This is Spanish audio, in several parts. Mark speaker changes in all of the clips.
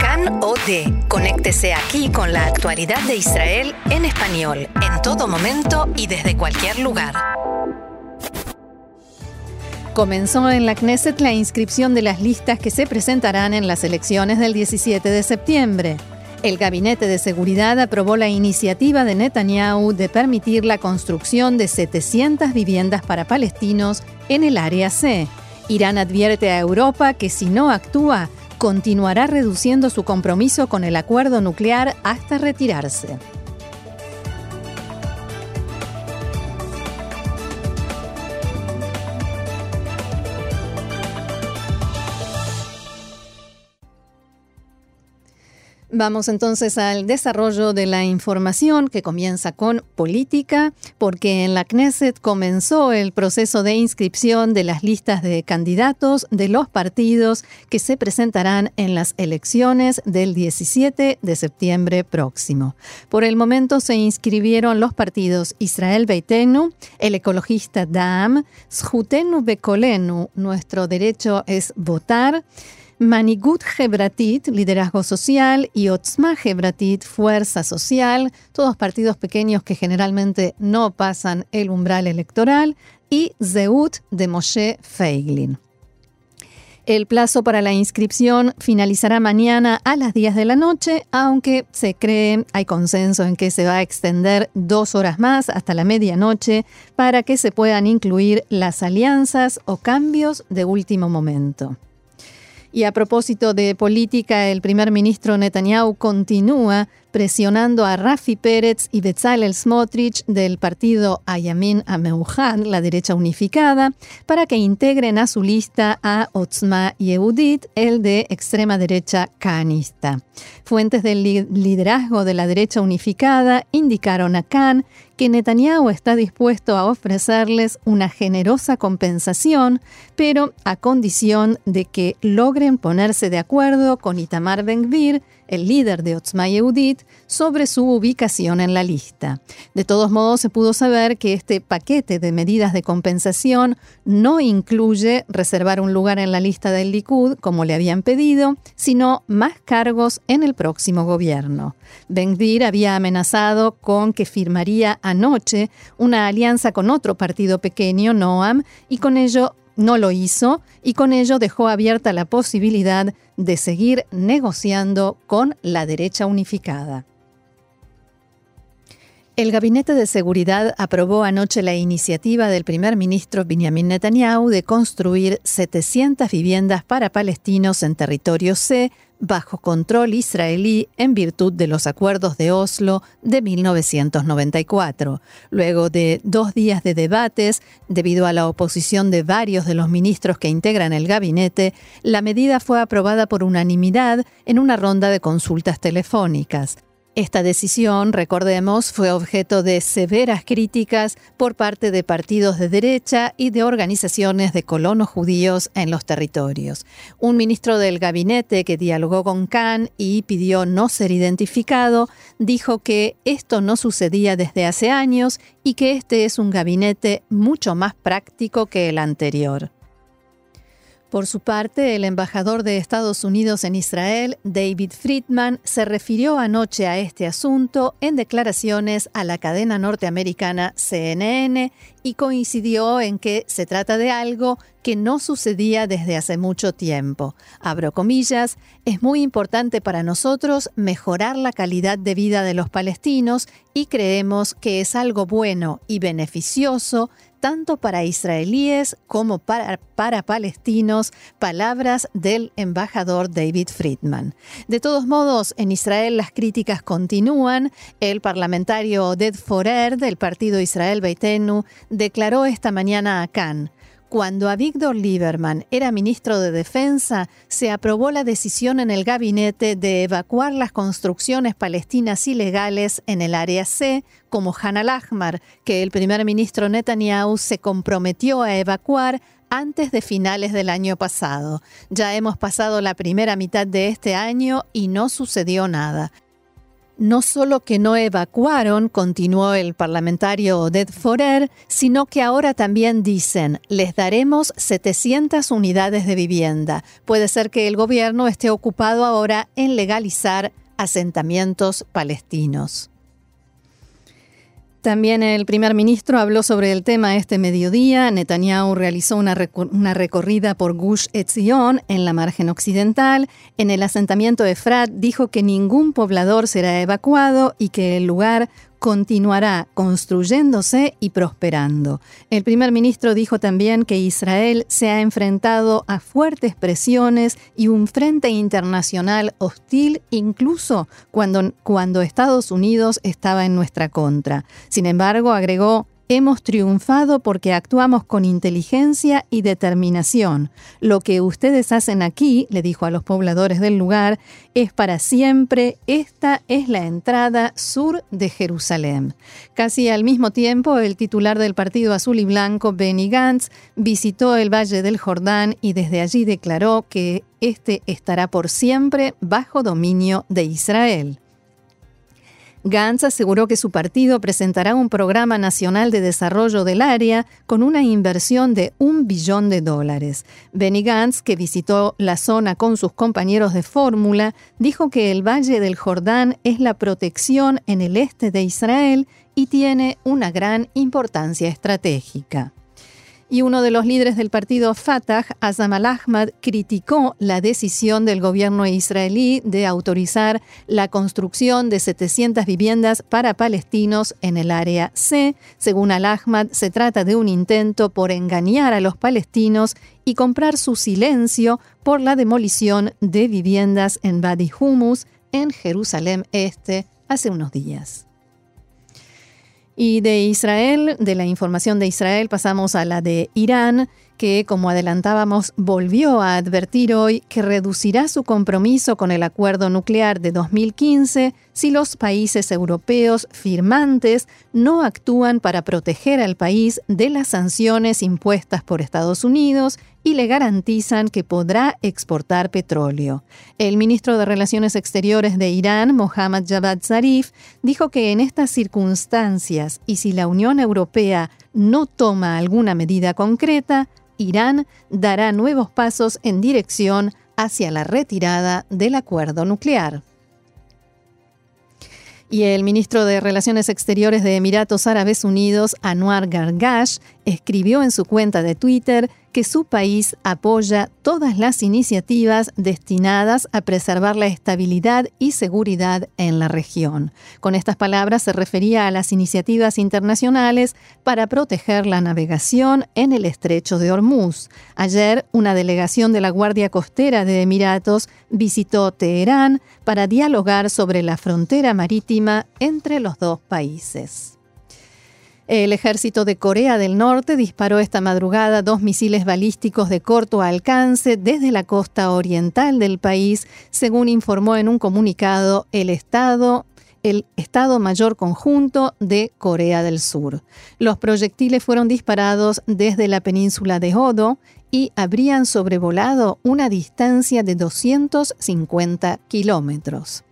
Speaker 1: Can OD. Conéctese aquí con la actualidad de Israel en español, en todo momento y desde cualquier lugar.
Speaker 2: Comenzó en la Knesset la inscripción de las listas que se presentarán en las elecciones del 17 de septiembre. El Gabinete de Seguridad aprobó la iniciativa de Netanyahu de permitir la construcción de 700 viviendas para palestinos en el área C. Irán advierte a Europa que si no actúa, continuará reduciendo su compromiso con el acuerdo nuclear hasta retirarse. Vamos entonces al desarrollo de la información que comienza con política, porque en la Knesset comenzó el proceso de inscripción de las listas de candidatos de los partidos que se presentarán en las elecciones del 17 de septiembre próximo. Por el momento se inscribieron los partidos Israel Beitenu, el ecologista DAM, Schutenu Bekolenu, nuestro derecho es votar, Manigut Hebratit, liderazgo social, y Otzma Hebratit, fuerza social, todos partidos pequeños que generalmente no pasan el umbral electoral, y Zeut de Moshe Feiglin. El plazo para la inscripción finalizará mañana a las 10 de la noche, aunque se cree, hay consenso en que se va a extender dos horas más hasta la medianoche para que se puedan incluir las alianzas o cambios de último momento. Y a propósito de política, el primer ministro Netanyahu continúa presionando a Rafi Pérez y Bezalel Smotrich del partido Ayamin Ameuhan, la derecha unificada, para que integren a su lista a Otzma Yehudit, el de extrema derecha canista. Fuentes del liderazgo de la derecha unificada indicaron a Khan que Netanyahu está dispuesto a ofrecerles una generosa compensación, pero a condición de que logren ponerse de acuerdo con Itamar Ben-Gvir, el líder de Otzma Yehudit, sobre su ubicación en la lista. De todos modos, se pudo saber que este paquete de medidas de compensación no incluye reservar un lugar en la lista del Likud, como le habían pedido, sino más cargos en el próximo gobierno. ben había amenazado con que firmaría anoche una alianza con otro partido pequeño, Noam, y con ello no lo hizo y con ello dejó abierta la posibilidad de seguir negociando con la derecha unificada. El Gabinete de Seguridad aprobó anoche la iniciativa del primer ministro Benjamin Netanyahu de construir 700 viviendas para palestinos en territorio C bajo control israelí en virtud de los acuerdos de Oslo de 1994. Luego de dos días de debates, debido a la oposición de varios de los ministros que integran el gabinete, la medida fue aprobada por unanimidad en una ronda de consultas telefónicas. Esta decisión, recordemos, fue objeto de severas críticas por parte de partidos de derecha y de organizaciones de colonos judíos en los territorios. Un ministro del gabinete que dialogó con Khan y pidió no ser identificado, dijo que esto no sucedía desde hace años y que este es un gabinete mucho más práctico que el anterior. Por su parte, el embajador de Estados Unidos en Israel, David Friedman, se refirió anoche a este asunto en declaraciones a la cadena norteamericana CNN y coincidió en que se trata de algo que no sucedía desde hace mucho tiempo. Abro comillas, es muy importante para nosotros mejorar la calidad de vida de los palestinos y creemos que es algo bueno y beneficioso tanto para israelíes como para, palestinos, palabras del embajador David Friedman. De todos modos, en Israel las críticas continúan. El parlamentario Oded Forer del partido Israel Beitenu declaró esta mañana a Cannes cuando Avigdor Lieberman era ministro de Defensa, se aprobó la decisión en el gabinete de evacuar las construcciones palestinas ilegales en el área C, como Han al-Ahmar, que el primer ministro Netanyahu se comprometió a evacuar antes de finales del año pasado. Ya hemos pasado la primera mitad de este año y no sucedió nada. No solo que no evacuaron, continuó el parlamentario Oded Forer, sino que ahora también dicen, les daremos 700 unidades de vivienda. Puede ser que el gobierno esté ocupado ahora en legalizar asentamientos palestinos. También el primer ministro habló sobre el tema este mediodía. Netanyahu realizó una, recorrida por Gush Etzion en la margen occidental. En el asentamiento de Efrat dijo que ningún poblador será evacuado y que el lugar continuará construyéndose y prosperando. El primer ministro dijo también que Israel se ha enfrentado a fuertes presiones y un frente internacional hostil incluso cuando, cuando Estados Unidos estaba en nuestra contra. Sin embargo, agregó, Hemos triunfado porque actuamos con inteligencia y determinación. Lo que ustedes hacen aquí, le dijo a los pobladores del lugar, es para siempre. Esta es la entrada sur de Jerusalén. Casi al mismo tiempo, el titular del Partido Azul y Blanco, Benny Gantz, visitó el Valle del Jordán y desde allí declaró que este estará por siempre bajo dominio de Israel. Gantz aseguró que su partido presentará un programa nacional de desarrollo del área con una inversión de un billón de dólares. Benny Gantz, que visitó la zona con sus compañeros de fórmula, dijo que el Valle del Jordán es la protección en el este de Israel y tiene una gran importancia estratégica y uno de los líderes del partido Fatah, Azam al-Ahmad, criticó la decisión del gobierno israelí de autorizar la construcción de 700 viviendas para palestinos en el área C. Según al-Ahmad, se trata de un intento por engañar a los palestinos y comprar su silencio por la demolición de viviendas en Badi Humus, en Jerusalén Este, hace unos días. Y de Israel, de la información de Israel, pasamos a la de Irán, que, como adelantábamos, volvió a advertir hoy que reducirá su compromiso con el acuerdo nuclear de 2015 si los países europeos firmantes no actúan para proteger al país de las sanciones impuestas por Estados Unidos y le garantizan que podrá exportar petróleo. El ministro de Relaciones Exteriores de Irán, Mohammad Javad Zarif, dijo que en estas circunstancias y si la Unión Europea no toma alguna medida concreta, Irán dará nuevos pasos en dirección hacia la retirada del acuerdo nuclear. Y el ministro de Relaciones Exteriores de Emiratos Árabes Unidos, Anwar Gargash, escribió en su cuenta de Twitter que su país apoya todas las iniciativas destinadas a preservar la estabilidad y seguridad en la región. Con estas palabras se refería a las iniciativas internacionales para proteger la navegación en el estrecho de Hormuz. Ayer, una delegación de la Guardia Costera de Emiratos visitó Teherán para dialogar sobre la frontera marítima entre los dos países. El ejército de Corea del Norte disparó esta madrugada dos misiles balísticos de corto alcance desde la costa oriental del país, según informó en un comunicado el Estado el Estado Mayor Conjunto de Corea del Sur. Los proyectiles fueron disparados desde la península de Hodo y habrían sobrevolado una distancia de 250 kilómetros.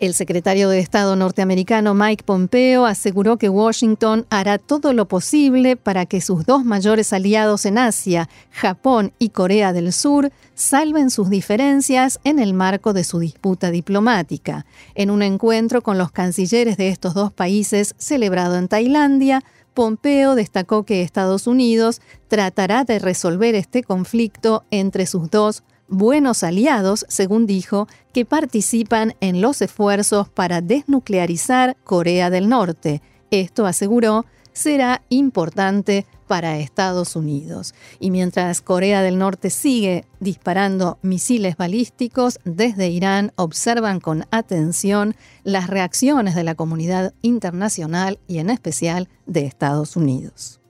Speaker 2: El secretario de Estado norteamericano Mike Pompeo aseguró que Washington hará todo lo posible para que sus dos mayores aliados en Asia, Japón y Corea del Sur, salven sus diferencias en el marco de su disputa diplomática. En un encuentro con los cancilleres de estos dos países celebrado en Tailandia, Pompeo destacó que Estados Unidos tratará de resolver este conflicto entre sus dos buenos aliados, según dijo, que participan en los esfuerzos para desnuclearizar Corea del Norte. Esto, aseguró, será importante para Estados Unidos. Y mientras Corea del Norte sigue disparando misiles balísticos, desde Irán observan con atención las reacciones de la comunidad internacional y en especial de Estados Unidos.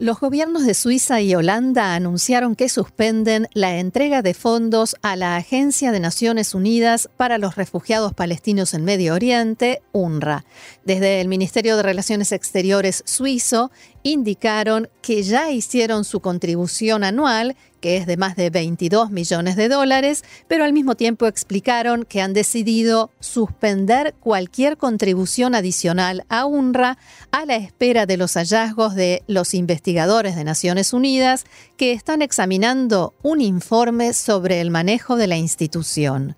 Speaker 2: Los gobiernos de Suiza y Holanda anunciaron que suspenden la entrega de fondos a la Agencia de Naciones Unidas para los Refugiados Palestinos en Medio Oriente, UNRWA. Desde el Ministerio de Relaciones Exteriores suizo indicaron que ya hicieron su contribución anual, que es de más de 22 millones de dólares, pero al mismo tiempo explicaron que han decidido suspender cualquier contribución adicional a UNRWA a la espera de los hallazgos de los investigadores de Naciones Unidas que están examinando un informe sobre el manejo de la institución.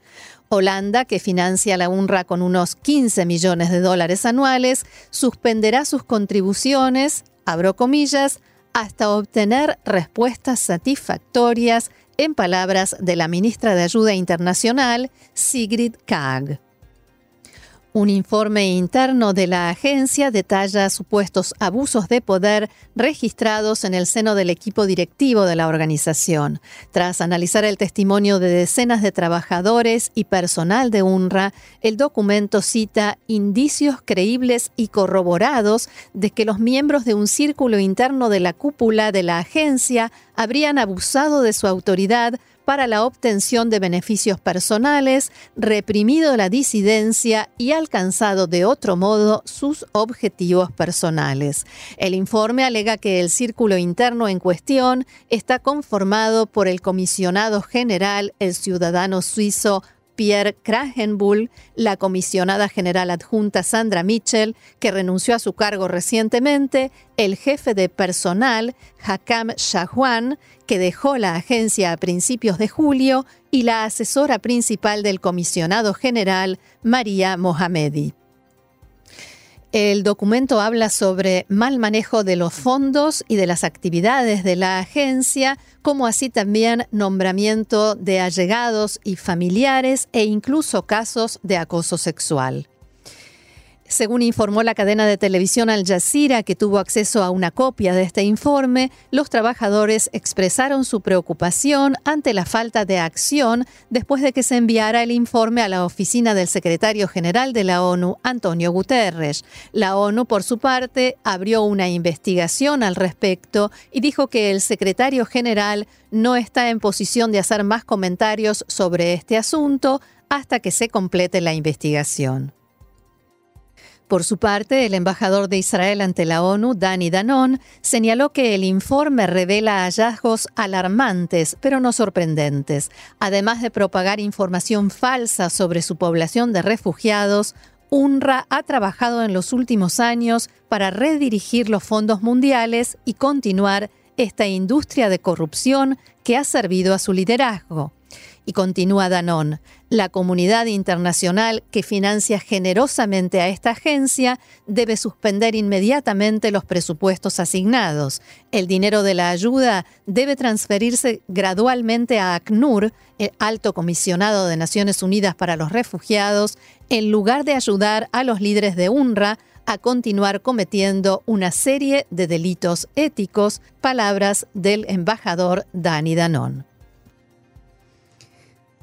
Speaker 2: Holanda, que financia la UNRWA con unos 15 millones de dólares anuales, suspenderá sus contribuciones, abro comillas, hasta obtener respuestas satisfactorias, en palabras de la ministra de Ayuda Internacional, Sigrid Kaag. Un informe interno de la agencia detalla supuestos abusos de poder registrados en el seno del equipo directivo de la organización. Tras analizar el testimonio de decenas de trabajadores y personal de UNRWA, el documento cita indicios creíbles y corroborados de que los miembros de un círculo interno de la cúpula de la agencia habrían abusado de su autoridad para la obtención de beneficios personales, reprimido la disidencia y alcanzado de otro modo sus objetivos personales. El informe alega que el círculo interno en cuestión está conformado por el comisionado general, el ciudadano suizo Pierre Krahenbull, la comisionada general adjunta Sandra Mitchell, que renunció a su cargo recientemente, el jefe de personal, Hakam Shahwan, que dejó la agencia a principios de julio, y la asesora principal del comisionado general, María Mohamedi. El documento habla sobre mal manejo de los fondos y de las actividades de la agencia, como así también nombramiento de allegados y familiares e incluso casos de acoso sexual. Según informó la cadena de televisión Al Jazeera, que tuvo acceso a una copia de este informe, los trabajadores expresaron su preocupación ante la falta de acción después de que se enviara el informe a la oficina del secretario general de la ONU, Antonio Guterres. La ONU, por su parte, abrió una investigación al respecto y dijo que el secretario general no está en posición de hacer más comentarios sobre este asunto hasta que se complete la investigación. Por su parte, el embajador de Israel ante la ONU, Dani Danon, señaló que el informe revela hallazgos alarmantes, pero no sorprendentes. Además de propagar información falsa sobre su población de refugiados, UNRWA ha trabajado en los últimos años para redirigir los fondos mundiales y continuar esta industria de corrupción que ha servido a su liderazgo. Y continúa Danón, la comunidad internacional que financia generosamente a esta agencia debe suspender inmediatamente los presupuestos asignados. El dinero de la ayuda debe transferirse gradualmente a ACNUR, el alto comisionado de Naciones Unidas para los Refugiados, en lugar de ayudar a los líderes de UNRWA a continuar cometiendo una serie de delitos éticos, palabras del embajador Dani Danón.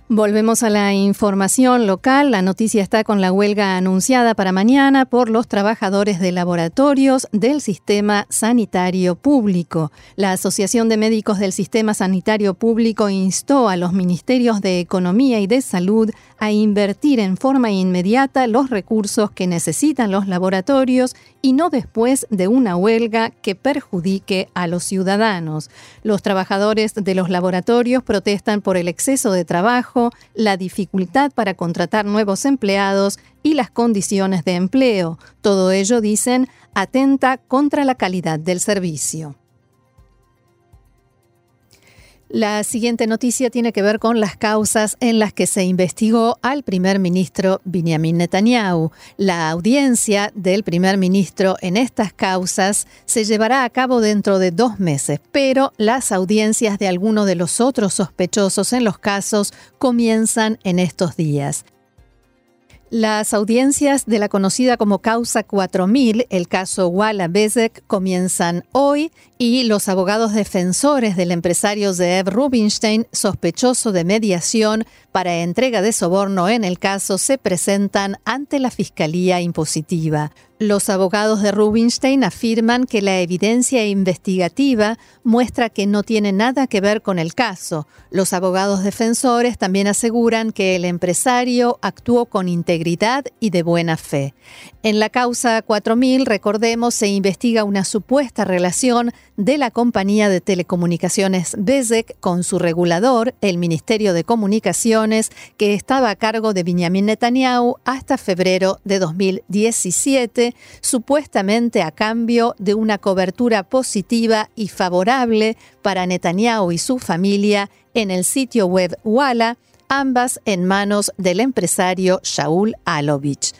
Speaker 2: Volvemos a la información local. La noticia está con la huelga anunciada para mañana por los trabajadores de laboratorios del sistema sanitario público. La Asociación de Médicos del Sistema Sanitario Público instó a los ministerios de Economía y de Salud a invertir en forma inmediata los recursos que necesitan los laboratorios y no después de una huelga que perjudique a los ciudadanos. Los trabajadores de los laboratorios protestan por el exceso de trabajo, la dificultad para contratar nuevos empleados y las condiciones de empleo. Todo ello, dicen, atenta contra la calidad del servicio. La siguiente noticia tiene que ver con las causas en las que se investigó al primer ministro Benjamin Netanyahu. La audiencia del primer ministro en estas causas se llevará a cabo dentro de dos meses, pero las audiencias de algunos de los otros sospechosos en los casos comienzan en estos días. Las audiencias de la conocida como Causa 4000, el caso Walla Bezek, comienzan hoy y los abogados defensores del empresario Zeev Rubinstein, sospechoso de mediación para entrega de soborno en el caso, se presentan ante la Fiscalía Impositiva. Los abogados de Rubinstein afirman que la evidencia investigativa muestra que no tiene nada que ver con el caso. Los abogados defensores también aseguran que el empresario actuó con integridad y de buena fe. En la causa 4000, recordemos, se investiga una supuesta relación de la compañía de telecomunicaciones Bezek con su regulador, el Ministerio de Comunicaciones, que estaba a cargo de Benjamin Netanyahu hasta febrero de 2017, supuestamente a cambio de una cobertura positiva y favorable para Netanyahu y su familia en el sitio web Walla, ambas en manos del empresario Shaul Alovich.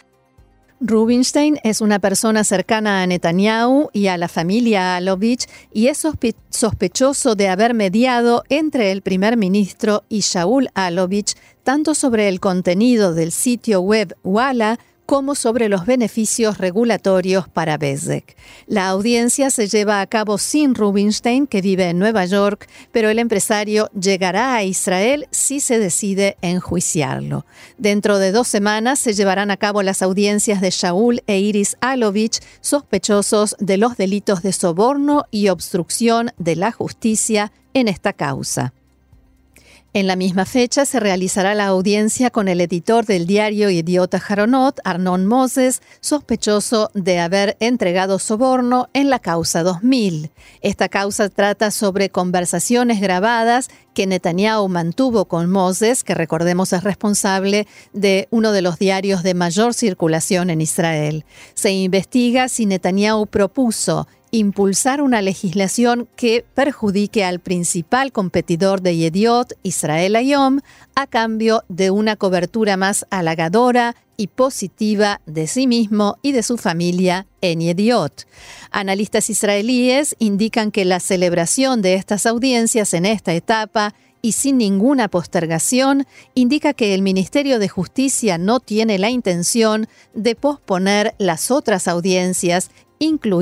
Speaker 2: Rubinstein es una persona cercana a Netanyahu y a la familia Alovich y es sospechoso de haber mediado entre el primer ministro y Shaul Alovich tanto sobre el contenido del sitio web Walla como sobre los beneficios regulatorios para Bezek. La audiencia se lleva a cabo sin Rubinstein, que vive en Nueva York, pero el empresario llegará a Israel si se decide enjuiciarlo. Dentro de dos semanas se llevarán a cabo las audiencias de Shaul e Iris Alovich, sospechosos de los delitos de soborno y obstrucción de la justicia en esta causa. En la misma fecha se realizará la audiencia con el editor del diario Idiota Jaronot, Arnon Moses, sospechoso de haber entregado soborno en la causa 2000. Esta causa trata sobre conversaciones grabadas que Netanyahu mantuvo con Moses, que recordemos es responsable de uno de los diarios de mayor circulación en Israel. Se investiga si Netanyahu propuso impulsar una legislación que perjudique al principal competidor de Yediot, Israel Ayom, a cambio de una cobertura más halagadora y positiva de sí mismo y de su familia en Yediot. Analistas israelíes indican que la celebración de estas audiencias en esta etapa y sin ninguna postergación indica que el Ministerio de Justicia no tiene la intención de posponer las otras audiencias, incluidas